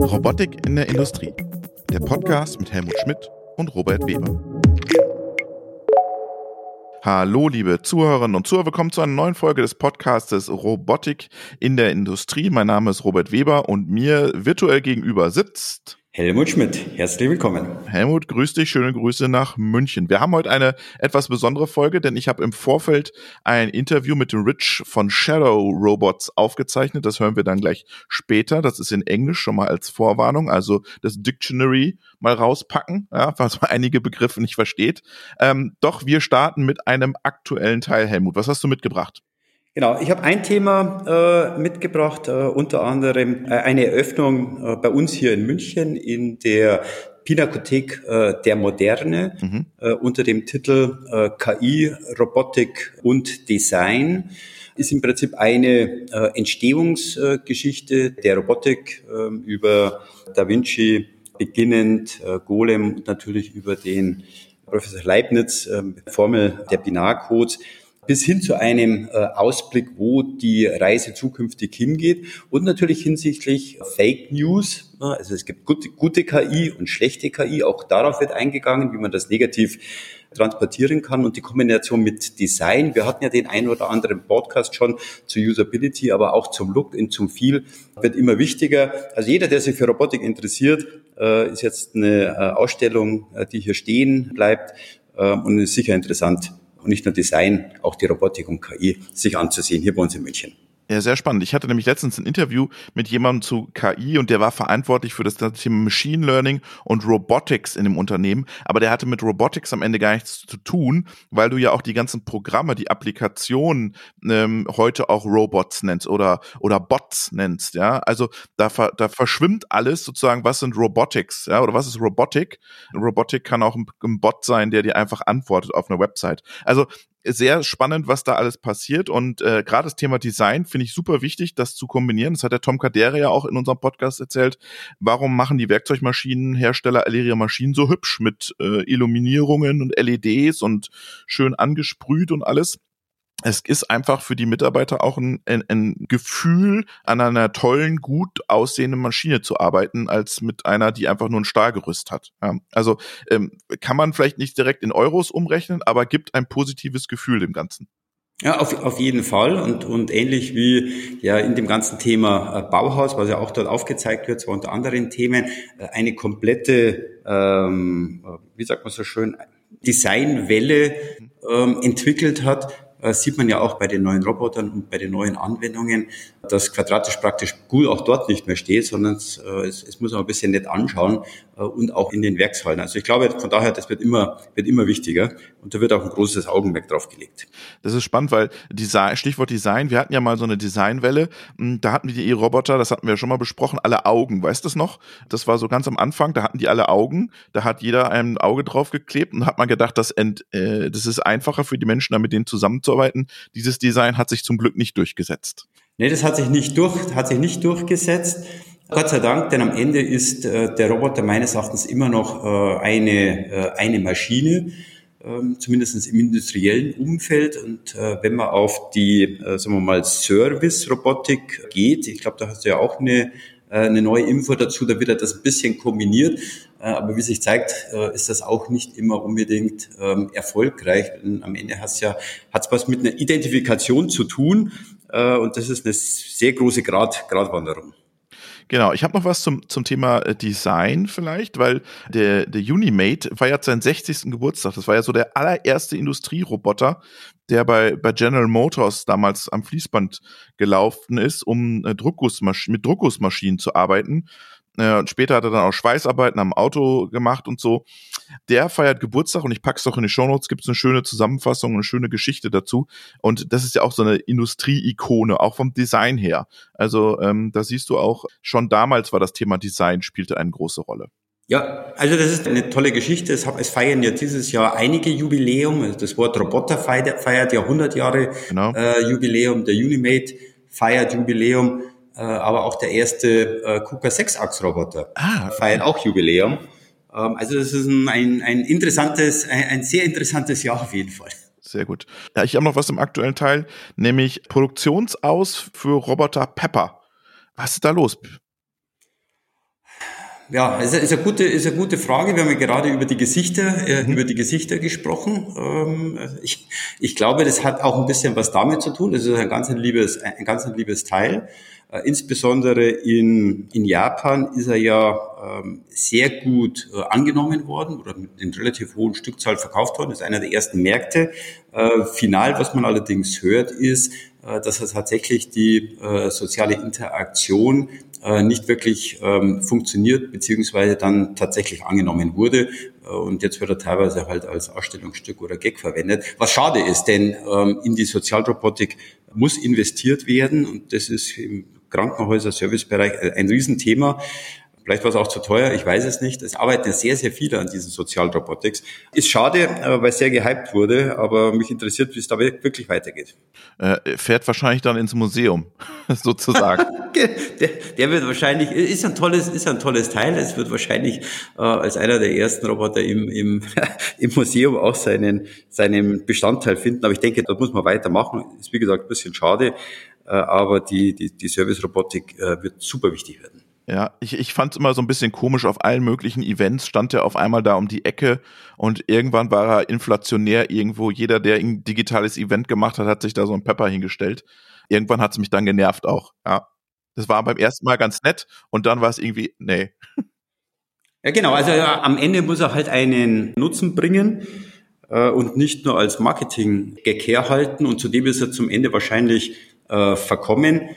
Robotik in der Industrie. Der Podcast mit Helmut Schmidt und Robert Weber. Hallo, liebe Zuhörerinnen und Zuhörer, willkommen zu einer neuen Folge des Podcastes Robotik in der Industrie. Mein Name ist Robert Weber und mir virtuell gegenüber sitzt Helmut Schmidt, herzlich willkommen. Helmut, grüß dich, schöne Grüße nach München. Wir haben heute eine etwas besondere Folge, denn ich habe im Vorfeld ein Interview mit dem Rich von Shadow Robots aufgezeichnet. Das hören wir dann gleich später. Das ist in Englisch schon mal als Vorwarnung, also das Dictionary mal rauspacken, ja, falls man einige Begriffe nicht versteht. Ähm, doch wir starten mit einem aktuellen Teil. Helmut, was hast du mitgebracht? Genau, ich habe ein Thema äh, mitgebracht, äh, unter anderem äh, eine Eröffnung äh, bei uns hier in München in der Pinakothek äh, der Moderne mhm. äh, unter dem Titel KI, Robotik und Design. Ist im Prinzip eine äh, Entstehungsgeschichte der Robotik über Da Vinci beginnend, Golem und natürlich über den Professor Leibniz, Formel der Binarcodes bis hin zu einem äh, Ausblick, wo die Reise zukünftig hingeht und natürlich hinsichtlich Fake News. Also es gibt gute, gute KI und schlechte KI, auch darauf wird eingegangen, wie man das negativ transportieren kann und die Kombination mit Design. Wir hatten ja den einen oder anderen Podcast schon zu Usability, aber auch zum Look und zum Feel wird immer wichtiger. Also jeder, der sich für Robotik interessiert, äh, ist jetzt eine Ausstellung, die hier stehen bleibt und ist sicher interessant und nicht nur Design, auch die Robotik und KI sich anzusehen hier bei uns in München. Ja, sehr spannend. Ich hatte nämlich letztens ein Interview mit jemandem zu KI und der war verantwortlich für das Thema Machine Learning und Robotics in dem Unternehmen. Aber der hatte mit Robotics am Ende gar nichts zu tun, weil du ja auch die ganzen Programme, die Applikationen ähm, heute auch Robots nennst oder, oder Bots nennst. Ja, also da, da verschwimmt alles sozusagen, was sind Robotics, ja, oder was ist Robotik? Robotik kann auch ein, ein Bot sein, der dir einfach antwortet auf einer Website. Also sehr spannend, was da alles passiert. Und äh, gerade das Thema Design finde ich super wichtig, das zu kombinieren. Das hat der Tom Kadere ja auch in unserem Podcast erzählt. Warum machen die Werkzeugmaschinenhersteller alle ihre Maschinen so hübsch mit äh, Illuminierungen und LEDs und schön angesprüht und alles? Es ist einfach für die Mitarbeiter auch ein, ein, ein, Gefühl, an einer tollen, gut aussehenden Maschine zu arbeiten, als mit einer, die einfach nur ein Stahlgerüst hat. Ja, also ähm, kann man vielleicht nicht direkt in Euros umrechnen, aber gibt ein positives Gefühl dem Ganzen. Ja, auf, auf jeden Fall und, und ähnlich wie ja in dem ganzen Thema äh, Bauhaus, was ja auch dort aufgezeigt wird, zwar unter anderen Themen, äh, eine komplette, ähm, wie sagt man so schön, Designwelle ähm, entwickelt hat, äh, sieht man ja auch bei den neuen Robotern und bei den neuen Anwendungen, dass quadratisch praktisch gut auch dort nicht mehr steht, sondern es, äh, es, es muss man ein bisschen nett anschauen äh, und auch in den Werkshallen. Also ich glaube von daher, das wird immer, wird immer wichtiger und da wird auch ein großes Augenmerk drauf gelegt. Das ist spannend, weil Design, Stichwort Design, wir hatten ja mal so eine Designwelle, hm, da hatten die E-Roboter, das hatten wir ja schon mal besprochen, alle Augen, weißt du das noch? Das war so ganz am Anfang, da hatten die alle Augen, da hat jeder ein Auge drauf geklebt und hat man gedacht, das, ent, äh, das ist einfacher für die Menschen, da mit denen zusammenzuarbeiten. Dieses Design hat sich zum Glück nicht durchgesetzt. Nee, das hat sich nicht durch, hat sich nicht durchgesetzt. Gott sei Dank, denn am Ende ist äh, der Roboter meines Erachtens immer noch äh, eine, äh, eine Maschine, ähm, zumindest im industriellen Umfeld. Und äh, wenn man auf die, äh, sagen wir mal, Service-Robotik geht, ich glaube, da hast du ja auch eine, äh, eine neue Info dazu, da wird das ein bisschen kombiniert. Aber wie sich zeigt, ist das auch nicht immer unbedingt ähm, erfolgreich. Denn am Ende hat es ja hat's was mit einer Identifikation zu tun. Und das ist eine sehr große Grad, Gratwanderung. Genau, ich habe noch was zum, zum Thema äh, Design vielleicht, weil der, der Unimate feiert seinen 60. Geburtstag. Das war ja so der allererste Industrieroboter, der bei, bei General Motors damals am Fließband gelaufen ist, um äh, Druckgussmasch mit Druckgussmaschinen zu arbeiten. Äh, später hat er dann auch Schweißarbeiten am Auto gemacht und so. Der feiert Geburtstag und ich pack's doch in die Shownotes, gibt's eine schöne Zusammenfassung, eine schöne Geschichte dazu. Und das ist ja auch so eine Industrie-Ikone, auch vom Design her. Also ähm, da siehst du auch, schon damals war das Thema Design, spielte eine große Rolle. Ja, also das ist eine tolle Geschichte. Es, feiern ja dieses Jahr einige Jubiläum. Also das Wort Roboter feiert, feiert ja 100 Jahre genau. äh, Jubiläum. Der Unimate feiert Jubiläum. Äh, aber auch der erste äh, KUKA 6 Achsroboter ah, feiert auch Jubiläum. Ähm, also das ist ein, ein, ein interessantes, ein, ein sehr interessantes Jahr auf jeden Fall. Sehr gut. Ja, ich habe noch was im aktuellen Teil, nämlich Produktionsaus für Roboter Pepper. Was ist da los? Ja, ist, ist, eine gute, ist eine gute Frage. Wir haben ja gerade über die Gesichter, äh, mhm. über die Gesichter gesprochen. Ähm, ich, ich glaube, das hat auch ein bisschen was damit zu tun. Das ist ein ganz ein liebes, ein ganz ein liebes Teil. Äh, insbesondere in, in Japan ist er ja ähm, sehr gut äh, angenommen worden oder mit in relativ hohen Stückzahl verkauft worden. Das ist einer der ersten Märkte. Äh, final, was man allerdings hört, ist, äh, dass er tatsächlich die äh, soziale Interaktion äh, nicht wirklich ähm, funktioniert, beziehungsweise dann tatsächlich angenommen wurde. Äh, und jetzt wird er teilweise halt als Ausstellungsstück oder Gag verwendet. Was schade ist, denn ähm, in die Sozialrobotik muss investiert werden und das ist im Krankenhäuser-Servicebereich ein Riesenthema. Vielleicht war es auch zu teuer, ich weiß es nicht. Es arbeiten sehr, sehr viele an diesen Sozialrobotics. Ist schade, äh, weil es sehr gehypt wurde, aber mich interessiert, wie es da wirklich weitergeht. Äh, fährt wahrscheinlich dann ins Museum, sozusagen. der, der, wird wahrscheinlich, ist ein tolles, ist ein tolles Teil. Es wird wahrscheinlich äh, als einer der ersten Roboter im, im, im Museum auch seinen, seinen Bestandteil finden. Aber ich denke, dort muss man weitermachen. Ist wie gesagt ein bisschen schade, äh, aber die, die, die Service-Robotik äh, wird super wichtig werden. Ja, ich, ich fand es immer so ein bisschen komisch, auf allen möglichen Events stand er auf einmal da um die Ecke und irgendwann war er inflationär irgendwo. Jeder, der ein digitales Event gemacht hat, hat sich da so ein Pepper hingestellt. Irgendwann hat es mich dann genervt auch, ja. Das war beim ersten Mal ganz nett und dann war es irgendwie, nee. Ja, genau. Also ja, am Ende muss er halt einen Nutzen bringen äh, und nicht nur als Marketing-Gag herhalten. Und zudem ist er zum Ende wahrscheinlich äh, verkommen.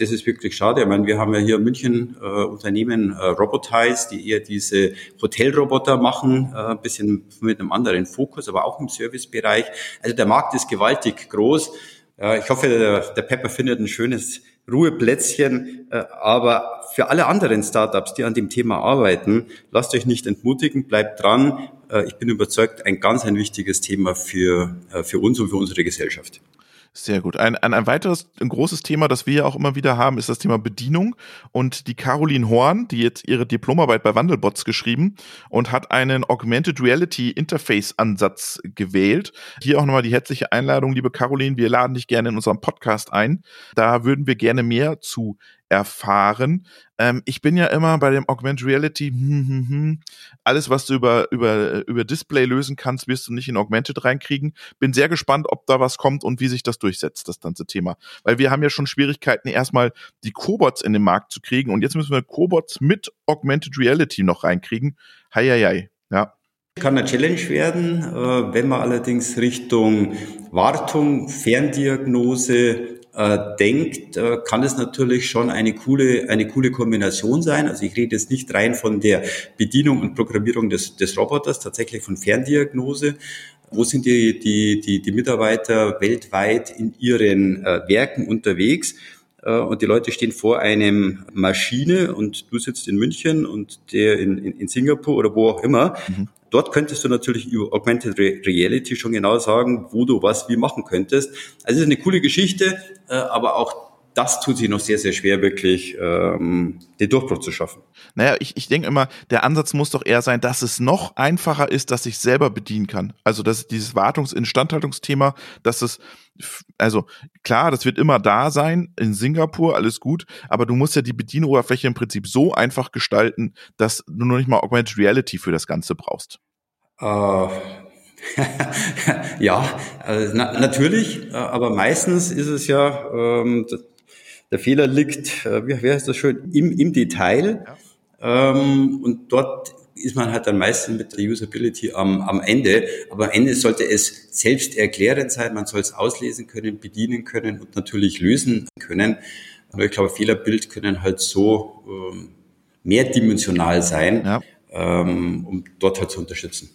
Das ist wirklich schade. Ich meine, wir haben ja hier in München äh, Unternehmen äh, Robotize, die eher diese Hotelroboter machen, äh, ein bisschen mit einem anderen Fokus, aber auch im Servicebereich. Also der Markt ist gewaltig groß. Äh, ich hoffe, der, der Pepper findet ein schönes Ruheplätzchen. Äh, aber für alle anderen Startups, die an dem Thema arbeiten, lasst euch nicht entmutigen, bleibt dran. Äh, ich bin überzeugt, ein ganz ein wichtiges Thema für, äh, für uns und für unsere Gesellschaft. Sehr gut. Ein, ein, ein weiteres ein großes Thema, das wir ja auch immer wieder haben, ist das Thema Bedienung. Und die Caroline Horn, die jetzt ihre Diplomarbeit bei Wandelbots geschrieben und hat einen Augmented Reality Interface Ansatz gewählt. Hier auch nochmal die herzliche Einladung, liebe Caroline. Wir laden dich gerne in unserem Podcast ein. Da würden wir gerne mehr zu erfahren. Ähm, ich bin ja immer bei dem Augmented Reality, hm, hm, hm, alles, was du über, über, über Display lösen kannst, wirst du nicht in Augmented reinkriegen. Bin sehr gespannt, ob da was kommt und wie sich das durchsetzt, das ganze Thema. Weil wir haben ja schon Schwierigkeiten, erstmal die Cobots in den Markt zu kriegen und jetzt müssen wir Cobots mit Augmented Reality noch reinkriegen. Heieiei, ja. Kann eine Challenge werden, äh, wenn man allerdings Richtung Wartung, Ferndiagnose, äh, denkt, äh, kann es natürlich schon eine coole, eine coole Kombination sein. Also ich rede jetzt nicht rein von der Bedienung und Programmierung des, des Roboters, tatsächlich von Ferndiagnose. Wo sind die, die, die, die Mitarbeiter weltweit in ihren äh, Werken unterwegs? Äh, und die Leute stehen vor einem Maschine und du sitzt in München und der in, in, in Singapur oder wo auch immer. Mhm. Dort könntest du natürlich über Augmented Reality schon genau sagen, wo du was wie machen könntest. Also es ist eine coole Geschichte, äh, aber auch das tut sich noch sehr, sehr schwer, wirklich ähm, den Durchbruch zu schaffen. Naja, ich, ich denke immer, der Ansatz muss doch eher sein, dass es noch einfacher ist, dass ich selber bedienen kann. Also dass dieses Wartungs-Instandhaltungsthema, dass es, also klar, das wird immer da sein, in Singapur, alles gut, aber du musst ja die Bedienoberfläche im Prinzip so einfach gestalten, dass du nur nicht mal Augmented Reality für das Ganze brauchst. Uh. ja, also na, natürlich, äh, aber meistens ist es ja, ähm, der Fehler liegt, äh, wie, wie heißt das schön, im, im Detail. Ja. Ähm, und dort ist man halt dann meistens mit der Usability am, am Ende. Aber am Ende sollte es selbst erklärend sein. Man soll es auslesen können, bedienen können und natürlich lösen können. Aber ich glaube, Fehlerbild können halt so ähm, mehrdimensional sein, ja. ähm, um dort halt zu unterstützen.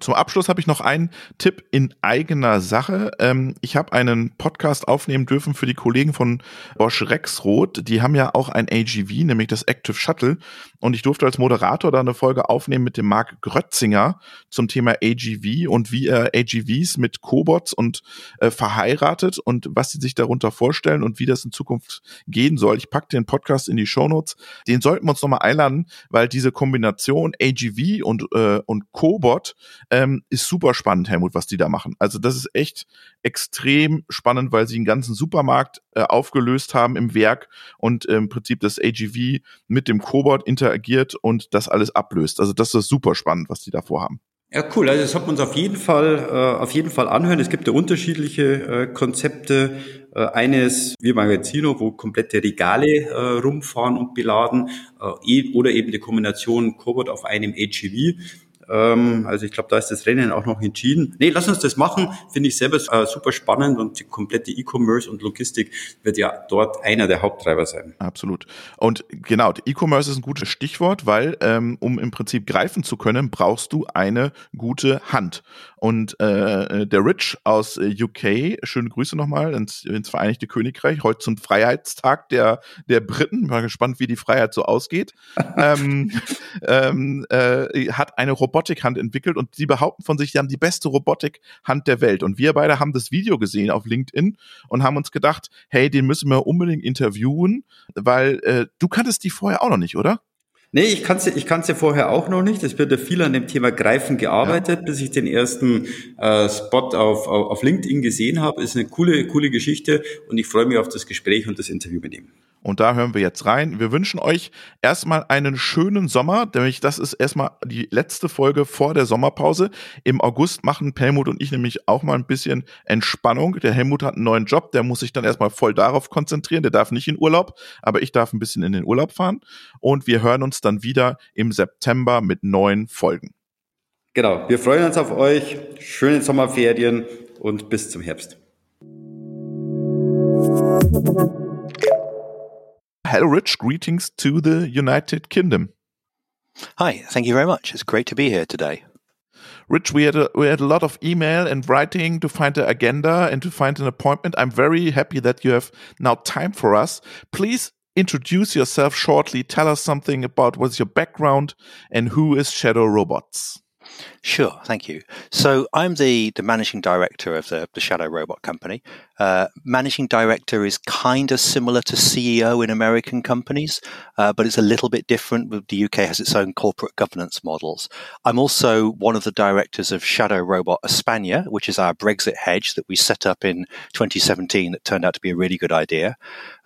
Zum Abschluss habe ich noch einen Tipp in eigener Sache. Ähm, ich habe einen Podcast aufnehmen dürfen für die Kollegen von Bosch Rexroth. Die haben ja auch ein AGV, nämlich das Active Shuttle. Und ich durfte als Moderator da eine Folge aufnehmen mit dem Marc Grötzinger zum Thema AGV und wie er AGVs mit Cobots und äh, verheiratet und was sie sich darunter vorstellen und wie das in Zukunft gehen soll. Ich packe den Podcast in die Shownotes. Den sollten wir uns nochmal einladen, weil diese Kombination AGV und, äh, und Cobot ähm, ist super spannend, Helmut, was die da machen. Also das ist echt extrem spannend, weil sie einen ganzen Supermarkt äh, aufgelöst haben im Werk und äh, im Prinzip das AGV mit dem Cobot interagiert und das alles ablöst. Also das ist super spannend, was die da vorhaben. Ja, cool. Also das hat man uns auf jeden Fall, äh, auf jeden Fall anhören. Es gibt ja unterschiedliche äh, Konzepte. Äh, eines wie Magazino, wo komplette Regale äh, rumfahren und beladen, äh, e oder eben die Kombination Cobot auf einem AGV. Ähm, also ich glaube, da ist das Rennen auch noch entschieden. Nee, lass uns das machen. Finde ich selber äh, super spannend und die komplette E-Commerce und Logistik wird ja dort einer der Haupttreiber sein. Absolut. Und genau, E-Commerce ist ein gutes Stichwort, weil ähm, um im Prinzip greifen zu können, brauchst du eine gute Hand. Und äh, der Rich aus äh, UK, schöne Grüße nochmal ins, ins Vereinigte Königreich, heute zum Freiheitstag der, der Briten. Mal gespannt, wie die Freiheit so ausgeht. ähm, ähm, äh, hat eine Robotikhand entwickelt und sie behaupten von sich, sie haben die beste Robotikhand der Welt. Und wir beide haben das Video gesehen auf LinkedIn und haben uns gedacht, hey, den müssen wir unbedingt interviewen, weil äh, du kanntest die vorher auch noch nicht, oder? Nee, ich kann's ich kann's ja vorher auch noch nicht. Es wird ja viel an dem Thema Greifen gearbeitet, ja. bis ich den ersten äh, Spot auf, auf, auf LinkedIn gesehen habe. Ist eine coole, coole Geschichte und ich freue mich auf das Gespräch und das Interview mit ihm. Und da hören wir jetzt rein. Wir wünschen euch erstmal einen schönen Sommer, nämlich das ist erstmal die letzte Folge vor der Sommerpause. Im August machen Helmut und ich nämlich auch mal ein bisschen Entspannung. Der Helmut hat einen neuen Job, der muss sich dann erstmal voll darauf konzentrieren. Der darf nicht in Urlaub, aber ich darf ein bisschen in den Urlaub fahren. Und wir hören uns dann wieder im September mit neuen Folgen. Genau, wir freuen uns auf euch. Schöne Sommerferien und bis zum Herbst. Hello, Rich. Greetings to the United Kingdom. Hi, thank you very much. It's great to be here today. Rich, we had a, we had a lot of email and writing to find the agenda and to find an appointment. I'm very happy that you have now time for us. Please introduce yourself shortly. Tell us something about what's your background and who is Shadow Robots. Sure, thank you. So I'm the, the managing director of the, the Shadow Robot Company. Uh, managing director is kind of similar to CEO in American companies, uh, but it's a little bit different. The UK has its own corporate governance models. I'm also one of the directors of Shadow Robot Espana, which is our Brexit hedge that we set up in 2017 that turned out to be a really good idea.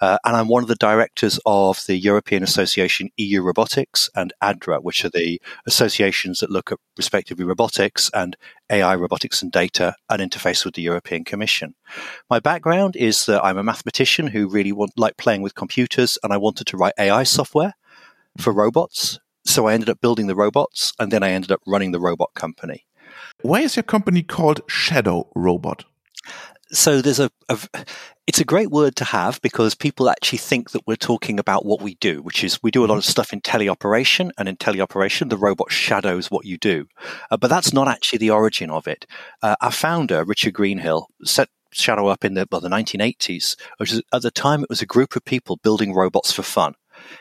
Uh, and I'm one of the directors of the European Association EU Robotics and ADRA, which are the associations that look at respectively robotics and AI robotics and data and interface with the European Commission. My background is that I'm a mathematician who really want, like playing with computers and I wanted to write AI software for robots. So I ended up building the robots and then I ended up running the robot company. Why is your company called Shadow Robot? So there's a, a, it's a great word to have because people actually think that we're talking about what we do, which is we do a lot of stuff in teleoperation, and in teleoperation, the robot shadows what you do. Uh, but that's not actually the origin of it. Uh, our founder, Richard Greenhill, set Shadow up in the, well, the 1980s, which is, at the time it was a group of people building robots for fun.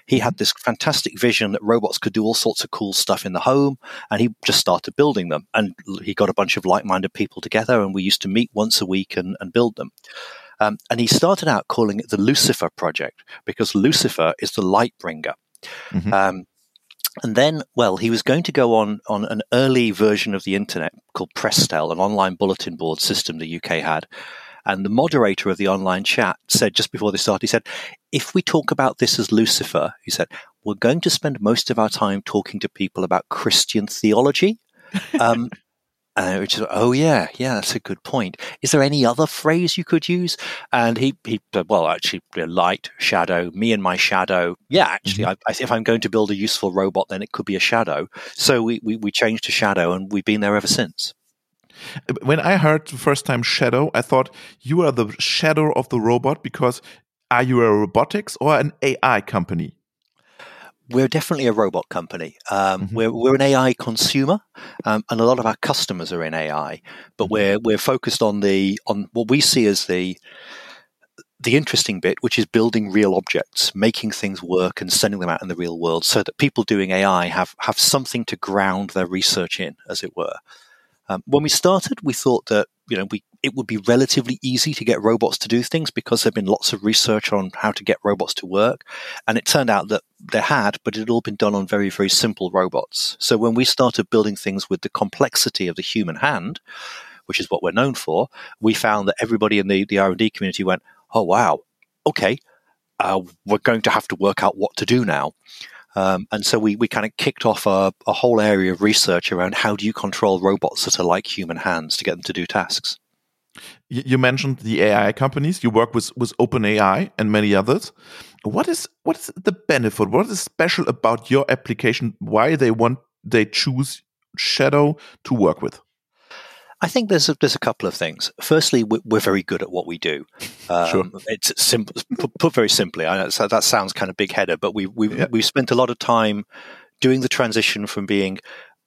He had this fantastic vision that robots could do all sorts of cool stuff in the home, and he just started building them. And he got a bunch of like minded people together, and we used to meet once a week and, and build them. Um, and he started out calling it the Lucifer Project because Lucifer is the light bringer. Mm-hmm. Um, and then, well, he was going to go on on an early version of the internet called Prestel, an online bulletin board system the UK had. And the moderator of the online chat said just before they started, he said, if we talk about this as Lucifer, he said, we're going to spend most of our time talking to people about Christian theology. Um, uh, which is, oh yeah, yeah, that's a good point. Is there any other phrase you could use? And he, he, well, actually, light, shadow, me and my shadow. Yeah, actually, mm-hmm. I, if I'm going to build a useful robot, then it could be a shadow. So we, we, we changed to shadow, and we've been there ever since. When I heard the first time shadow, I thought you are the shadow of the robot because are you a robotics or an AI company? We're definitely a robot company. Um, mm-hmm. We're we're an AI consumer, um, and a lot of our customers are in AI. But mm-hmm. we're we're focused on the on what we see as the the interesting bit, which is building real objects, making things work and sending them out in the real world so that people doing AI have, have something to ground their research in, as it were. Um, when we started, we thought that you know we it would be relatively easy to get robots to do things because there'd been lots of research on how to get robots to work. And it turned out that there had, but it had all been done on very, very simple robots. So when we started building things with the complexity of the human hand, which is what we're known for, we found that everybody in the, the R&D community went, oh, wow, okay, uh, we're going to have to work out what to do now. Um, and so we, we kind of kicked off a, a whole area of research around how do you control robots that are like human hands to get them to do tasks. You mentioned the AI companies. You work with with OpenAI and many others. What is what is the benefit? What is special about your application? Why they want they choose Shadow to work with? I think there's a, there's a couple of things. Firstly, we're, we're very good at what we do. Um, sure. It's simple, put, very simply. I know so that sounds kind of big header, but we we yeah. we spent a lot of time doing the transition from being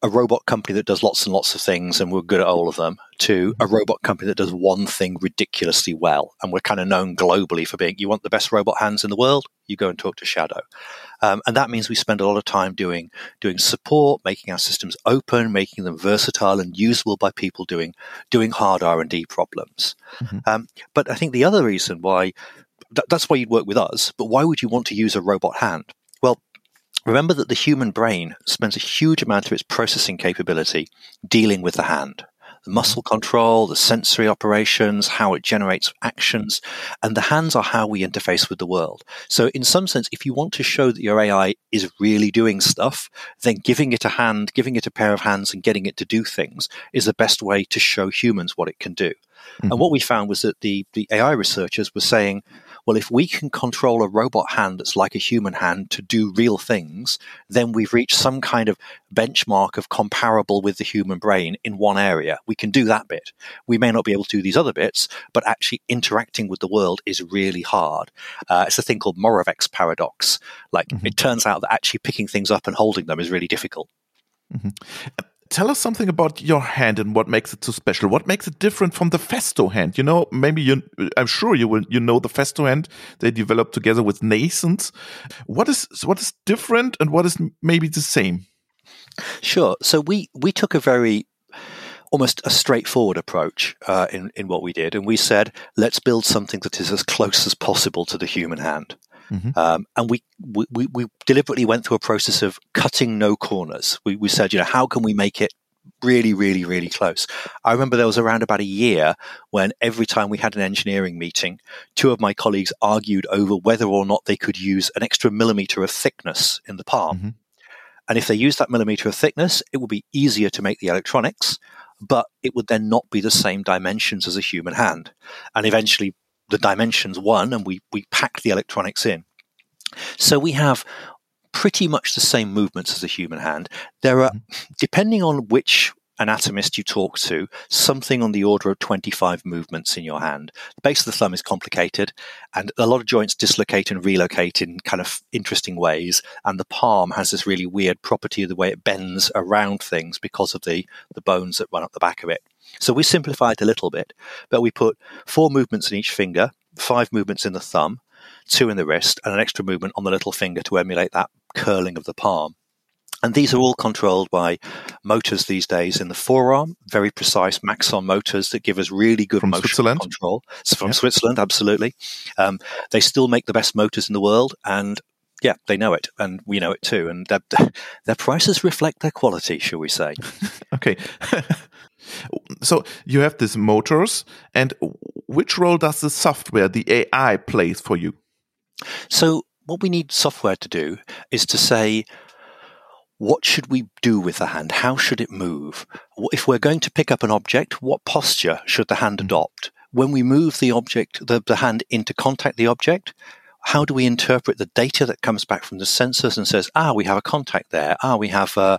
a robot company that does lots and lots of things and we're good at all of them to a robot company that does one thing ridiculously well. And we're kind of known globally for being, you want the best robot hands in the world? You go and talk to Shadow. Um, and that means we spend a lot of time doing, doing support, making our systems open, making them versatile and usable by people doing, doing hard R&D problems. Mm-hmm. Um, but I think the other reason why, th- that's why you'd work with us, but why would you want to use a robot hand? Remember that the human brain spends a huge amount of its processing capability dealing with the hand. The muscle control, the sensory operations, how it generates actions, and the hands are how we interface with the world. So, in some sense, if you want to show that your AI is really doing stuff, then giving it a hand, giving it a pair of hands, and getting it to do things is the best way to show humans what it can do. Mm-hmm. And what we found was that the, the AI researchers were saying, well, if we can control a robot hand that's like a human hand to do real things, then we've reached some kind of benchmark of comparable with the human brain in one area. We can do that bit. We may not be able to do these other bits, but actually interacting with the world is really hard. Uh, it's a thing called Moravec's paradox. Like mm-hmm. it turns out that actually picking things up and holding them is really difficult. Mm-hmm tell us something about your hand and what makes it so special. What makes it different from the Festo hand? You know, maybe you, I'm sure you will, you know, the Festo hand they developed together with Nascent. What is, what is different and what is maybe the same? Sure. So we, we took a very, almost a straightforward approach uh, in, in what we did. And we said, let's build something that is as close as possible to the human hand. Mm-hmm. Um, and we, we, we deliberately went through a process of cutting no corners. We, we said, you know, how can we make it really, really, really close. I remember there was around about a year when every time we had an engineering meeting, two of my colleagues argued over whether or not they could use an extra millimeter of thickness in the palm. Mm-hmm. And if they used that millimeter of thickness, it would be easier to make the electronics, but it would then not be the same dimensions as a human hand. And eventually, the dimensions won and we, we packed the electronics in. So we have pretty much the same movements as a human hand. There are, mm-hmm. depending on which anatomist you talk to, something on the order of 25 movements in your hand. The base of the thumb is complicated, and a lot of joints dislocate and relocate in kind of interesting ways. And the palm has this really weird property of the way it bends around things because of the, the bones that run up the back of it. So we simplified a little bit, but we put four movements in each finger, five movements in the thumb, two in the wrist, and an extra movement on the little finger to emulate that curling of the palm. And these are all controlled by motors these days in the forearm, very precise Maxon motors that give us really good from motion Switzerland. control. So from yeah. Switzerland, absolutely. Um, they still make the best motors in the world, and yeah, they know it, and we know it too. And their, their prices reflect their quality, shall we say? okay. so you have these motors, and which role does the software, the AI, plays for you? So what we need software to do is to say, what should we do with the hand? How should it move? If we're going to pick up an object, what posture should the hand mm-hmm. adopt? When we move the object, the, the hand into contact the object, how do we interpret the data that comes back from the sensors and says, ah, we have a contact there. Ah, we have, uh,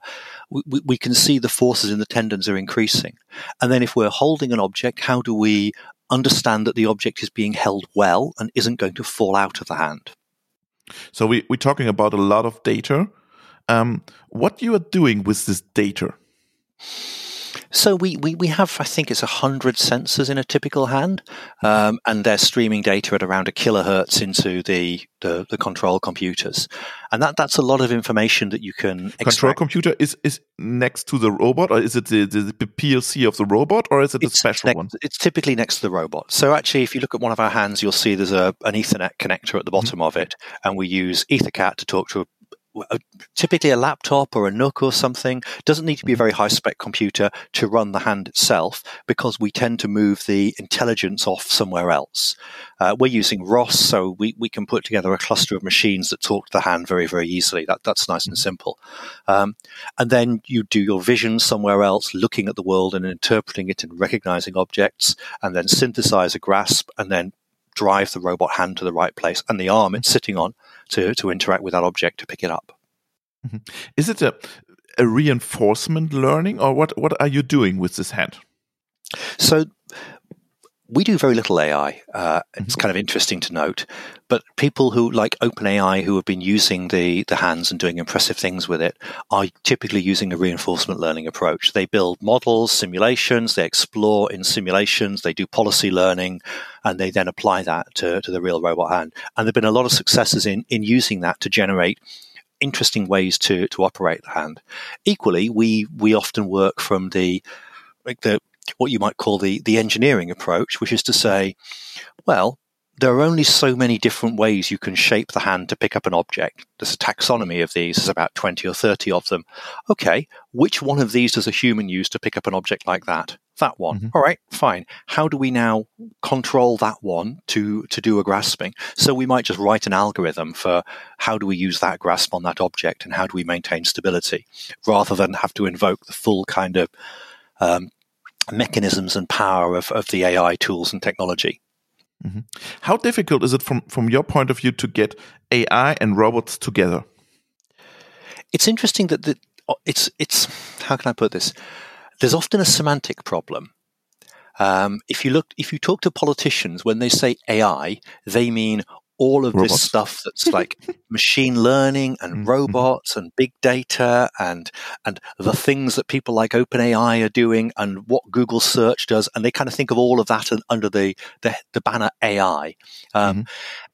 we, we can see the forces in the tendons are increasing. And then if we're holding an object, how do we understand that the object is being held well and isn't going to fall out of the hand? So we, we're talking about a lot of data. Um, what you are doing with this data? So we, we, we have, I think it's 100 sensors in a typical hand, um, and they're streaming data at around a kilohertz into the, the, the, control computers. And that, that's a lot of information that you can extract. Control computer is, is next to the robot, or is it the, the, the PLC of the robot, or is it it's a special next, one? It's typically next to the robot. So actually, if you look at one of our hands, you'll see there's a, an Ethernet connector at the bottom mm-hmm. of it, and we use EtherCAT to talk to a typically a laptop or a NUC or something doesn't need to be a very high spec computer to run the hand itself because we tend to move the intelligence off somewhere else. Uh, we're using ROS, so we, we can put together a cluster of machines that talk to the hand very, very easily. That, that's nice and simple. Um, and then you do your vision somewhere else, looking at the world and interpreting it and recognizing objects, and then synthesize a grasp and then drive the robot hand to the right place and the arm it's sitting on to, to interact with that object to pick it up. Mm-hmm. Is it a, a reinforcement learning or what, what are you doing with this hand? So we do very little AI. Uh, it's mm-hmm. kind of interesting to note, but people who like OpenAI who have been using the the hands and doing impressive things with it are typically using a reinforcement learning approach. They build models, simulations, they explore in simulations, they do policy learning, and they then apply that to, to the real robot hand. And there've been a lot of successes in in using that to generate interesting ways to to operate the hand. Equally, we we often work from the like the what you might call the, the engineering approach, which is to say, well, there are only so many different ways you can shape the hand to pick up an object. There's a taxonomy of these, there's about 20 or 30 of them. Okay, which one of these does a human use to pick up an object like that? That one. Mm-hmm. All right, fine. How do we now control that one to, to do a grasping? So we might just write an algorithm for how do we use that grasp on that object and how do we maintain stability rather than have to invoke the full kind of um, mechanisms and power of, of the AI tools and technology. Mm-hmm. How difficult is it from, from your point of view to get AI and robots together? It's interesting that the, it's it's how can I put this? There's often a semantic problem. Um, if you look, if you talk to politicians, when they say AI, they mean all of robots. this stuff that's like machine learning and mm-hmm. robots and big data and and the things that people like OpenAI are doing and what Google search does and they kind of think of all of that under the the, the banner AI um, mm-hmm.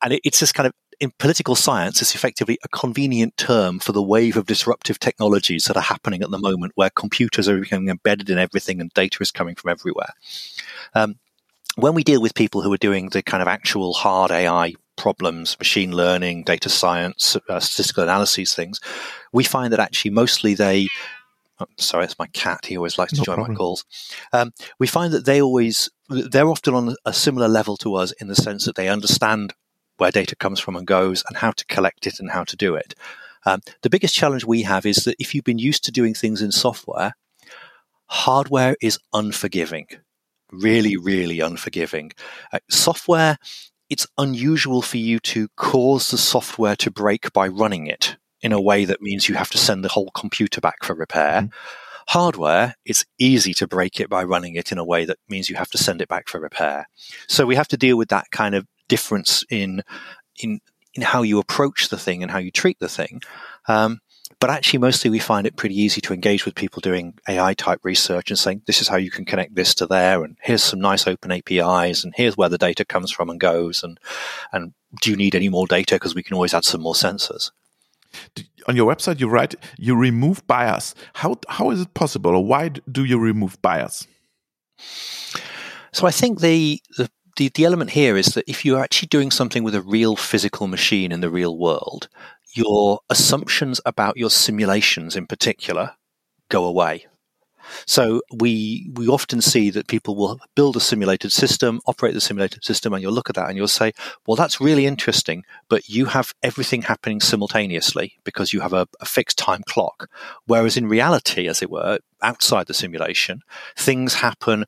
and it, it's this kind of in political science, it's effectively a convenient term for the wave of disruptive technologies that are happening at the moment, where computers are becoming embedded in everything and data is coming from everywhere. Um, when we deal with people who are doing the kind of actual hard AI problems, machine learning, data science, uh, statistical analyses things, we find that actually mostly they oh, sorry, it's my cat. He always likes to no join problem. my calls. Um, we find that they always, they're often on a similar level to us in the sense that they understand where data comes from and goes and how to collect it and how to do it. Um, the biggest challenge we have is that if you've been used to doing things in software, hardware is unforgiving. Really, really unforgiving. Uh, software it's unusual for you to cause the software to break by running it in a way that means you have to send the whole computer back for repair. Mm-hmm. Hardware, it's easy to break it by running it in a way that means you have to send it back for repair. So we have to deal with that kind of difference in in in how you approach the thing and how you treat the thing. Um, but actually, mostly we find it pretty easy to engage with people doing AI type research and saying, this is how you can connect this to there. And here's some nice open APIs. And here's where the data comes from and goes. And, and do you need any more data? Because we can always add some more sensors. On your website, you write you remove bias. How how is it possible, or why do you remove bias? So I think the, the the, the element here is that if you're actually doing something with a real physical machine in the real world, your assumptions about your simulations in particular go away. So we we often see that people will build a simulated system, operate the simulated system, and you'll look at that and you'll say, "Well, that's really interesting, but you have everything happening simultaneously because you have a, a fixed time clock." Whereas in reality, as it were, outside the simulation, things happen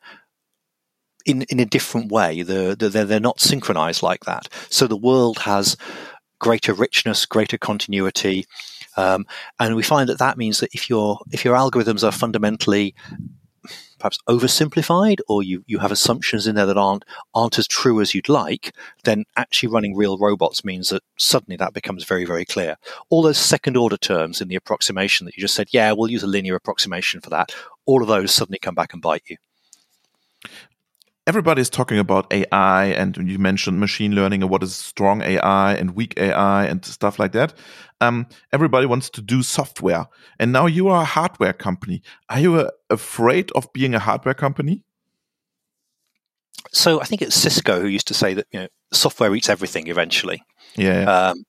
in in a different way. They're, they're, they're not synchronized like that. So the world has greater richness, greater continuity. Um, and we find that that means that if your if your algorithms are fundamentally perhaps oversimplified or you, you have assumptions in there that aren't aren't as true as you'd like, then actually running real robots means that suddenly that becomes very, very clear. All those second order terms in the approximation that you just said, yeah, we'll use a linear approximation for that, all of those suddenly come back and bite you everybody's talking about AI and you mentioned machine learning and what is strong AI and weak AI and stuff like that. Um, everybody wants to do software. And now you are a hardware company. Are you uh, afraid of being a hardware company? So I think it's Cisco who used to say that you know software eats everything eventually. Yeah. Um,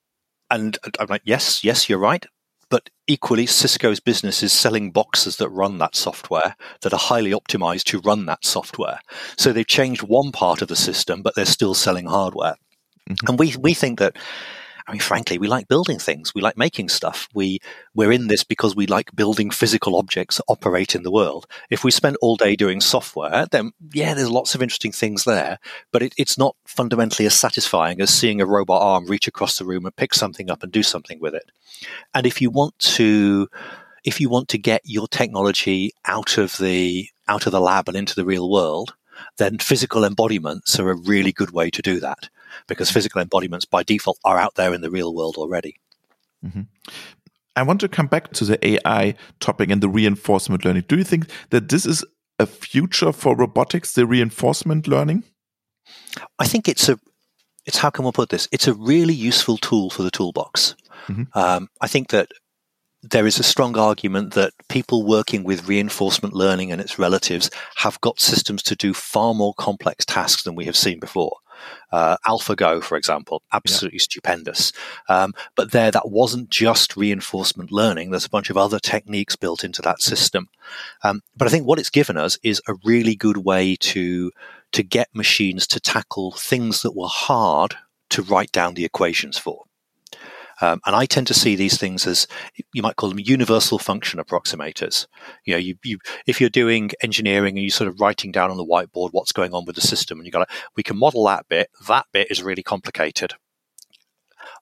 and I'm like, yes, yes, you're right. But equally, Cisco's business is selling boxes that run that software that are highly optimized to run that software. So they've changed one part of the system, but they're still selling hardware. Mm-hmm. And we, we think that I mean, frankly, we like building things. We like making stuff. We we're in this because we like building physical objects that operate in the world. If we spend all day doing software, then yeah, there's lots of interesting things there, but it, it's not fundamentally as satisfying as seeing a robot arm reach across the room and pick something up and do something with it. And if you want to, if you want to get your technology out of the out of the lab and into the real world, then physical embodiments are a really good way to do that because physical embodiments by default are out there in the real world already. Mm-hmm. I want to come back to the AI topic and the reinforcement learning. Do you think that this is a future for robotics, the reinforcement learning? I think it's a it's how can we put this? It's a really useful tool for the toolbox. Mm-hmm. Um, I think that there is a strong argument that people working with reinforcement learning and its relatives have got systems to do far more complex tasks than we have seen before. Uh, AlphaGo, for example, absolutely yeah. stupendous. Um, but there, that wasn't just reinforcement learning. There's a bunch of other techniques built into that system. Um, but I think what it's given us is a really good way to to get machines to tackle things that were hard to write down the equations for. Um, and I tend to see these things as you might call them universal function approximators. You know, you, you if you're doing engineering and you're sort of writing down on the whiteboard what's going on with the system, and you got we can model that bit. That bit is really complicated.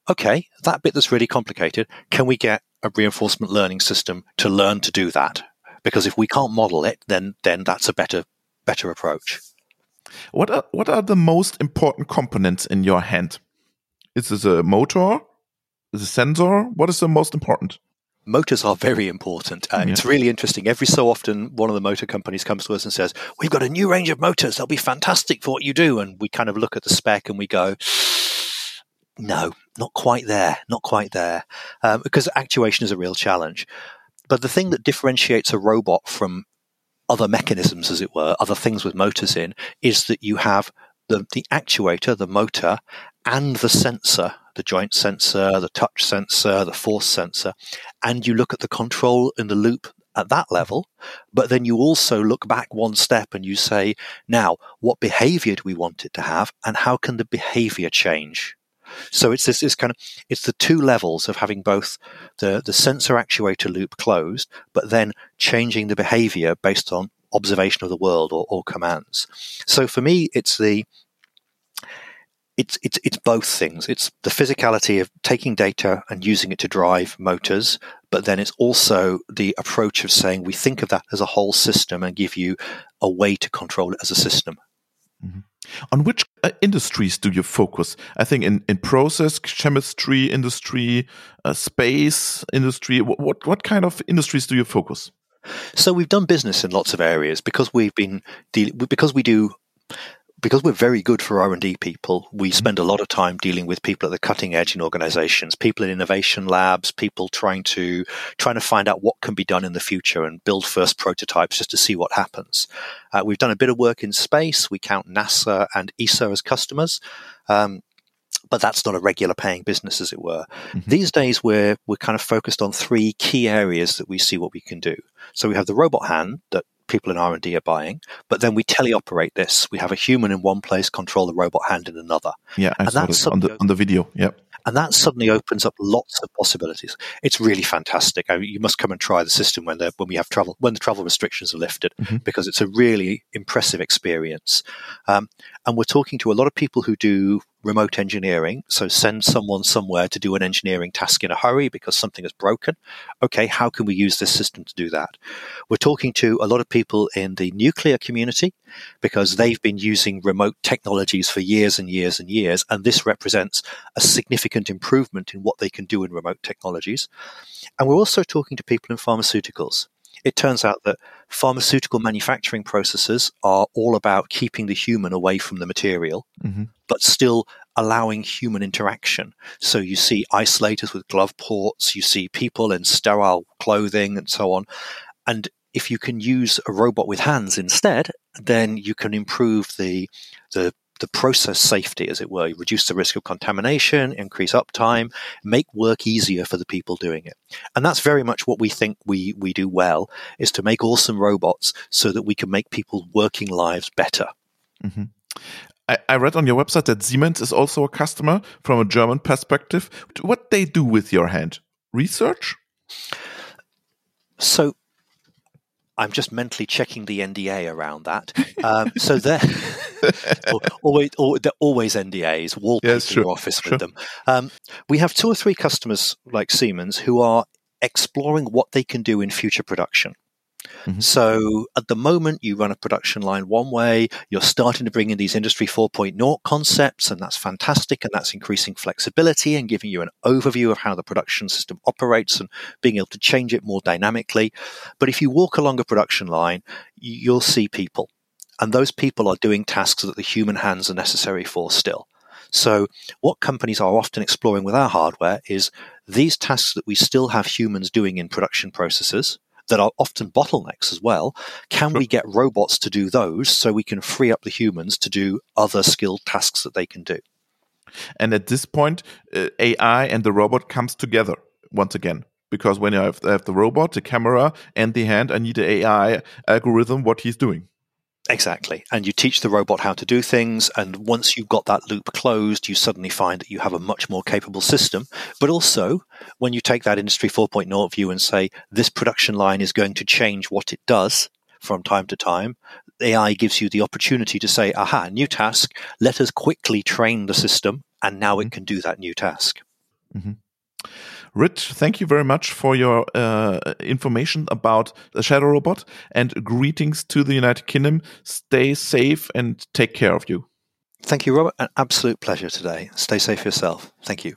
Okay, that bit that's really complicated. Can we get a reinforcement learning system to learn to do that? Because if we can't model it, then then that's a better better approach. What are what are the most important components in your hand? Is this a motor? The sensor? What is the most important? Motors are very important. Uh, yeah. It's really interesting. Every so often, one of the motor companies comes to us and says, We've got a new range of motors. They'll be fantastic for what you do. And we kind of look at the spec and we go, No, not quite there. Not quite there. Um, because actuation is a real challenge. But the thing that differentiates a robot from other mechanisms, as it were, other things with motors in, is that you have the, the actuator, the motor, and the sensor, the joint sensor, the touch sensor, the force sensor, and you look at the control in the loop at that level, but then you also look back one step and you say, now, what behavior do we want it to have, and how can the behavior change? So it's this, this kind of it's the two levels of having both the the sensor actuator loop closed, but then changing the behavior based on observation of the world or, or commands. So for me, it's the it's it's it's both things. It's the physicality of taking data and using it to drive motors, but then it's also the approach of saying we think of that as a whole system and give you a way to control it as a system. Mm-hmm. On which uh, industries do you focus? I think in, in process chemistry industry, uh, space industry. What, what what kind of industries do you focus? So we've done business in lots of areas because we've been dealing because we do because we're very good for R&D people, we mm-hmm. spend a lot of time dealing with people at the cutting edge in organizations, people in innovation labs, people trying to trying to find out what can be done in the future and build first prototypes just to see what happens. Uh, we've done a bit of work in space. We count NASA and ESA as customers. Um, but that's not a regular paying business, as it were. Mm-hmm. These days, we're we're kind of focused on three key areas that we see what we can do. So we have the robot hand that people in R&D are buying, but then we teleoperate this. We have a human in one place control the robot hand in another. Yeah, I and saw on the, on the video. Yep. And that suddenly opens up lots of possibilities. It's really fantastic. I mean, you must come and try the system when when we have travel when the travel restrictions are lifted mm-hmm. because it's a really impressive experience. Um, and we're talking to a lot of people who do remote engineering. So send someone somewhere to do an engineering task in a hurry because something is broken. Okay, how can we use this system to do that? We're talking to a lot of people in the nuclear community because they've been using remote technologies for years and years and years. And this represents a significant improvement in what they can do in remote technologies. And we're also talking to people in pharmaceuticals it turns out that pharmaceutical manufacturing processes are all about keeping the human away from the material, mm-hmm. but still allowing human interaction. So you see isolators with glove ports, you see people in sterile clothing, and so on. And if you can use a robot with hands instead, then you can improve the the the process safety, as it were, reduce the risk of contamination, increase uptime, make work easier for the people doing it. And that's very much what we think we, we do well, is to make awesome robots so that we can make people's working lives better. Mm-hmm. I, I read on your website that Siemens is also a customer from a German perspective. What they do with your hand? Research? So I'm just mentally checking the NDA around that. Um, so they're always, they're always NDAs, wallpaper sure, your office with them. Um, we have two or three customers like Siemens who are exploring what they can do in future production. Mm-hmm. So at the moment, you run a production line one way, you're starting to bring in these Industry 4.0 concepts, and that's fantastic. And that's increasing flexibility and giving you an overview of how the production system operates and being able to change it more dynamically. But if you walk along a production line, you'll see people. And those people are doing tasks that the human hands are necessary for still. So, what companies are often exploring with our hardware is these tasks that we still have humans doing in production processes that are often bottlenecks as well. Can sure. we get robots to do those so we can free up the humans to do other skilled tasks that they can do? And at this point, uh, AI and the robot comes together once again. Because when I have, I have the robot, the camera, and the hand, I need the AI algorithm what he's doing. Exactly. And you teach the robot how to do things. And once you've got that loop closed, you suddenly find that you have a much more capable system. But also, when you take that Industry 4.0 view and say, this production line is going to change what it does from time to time, AI gives you the opportunity to say, aha, new task. Let us quickly train the system. And now it mm-hmm. can do that new task. Mm-hmm. Rich, thank you very much for your uh, information about the Shadow Robot and greetings to the United Kingdom. Stay safe and take care of you. Thank you, Robert. An absolute pleasure today. Stay safe yourself. Thank you.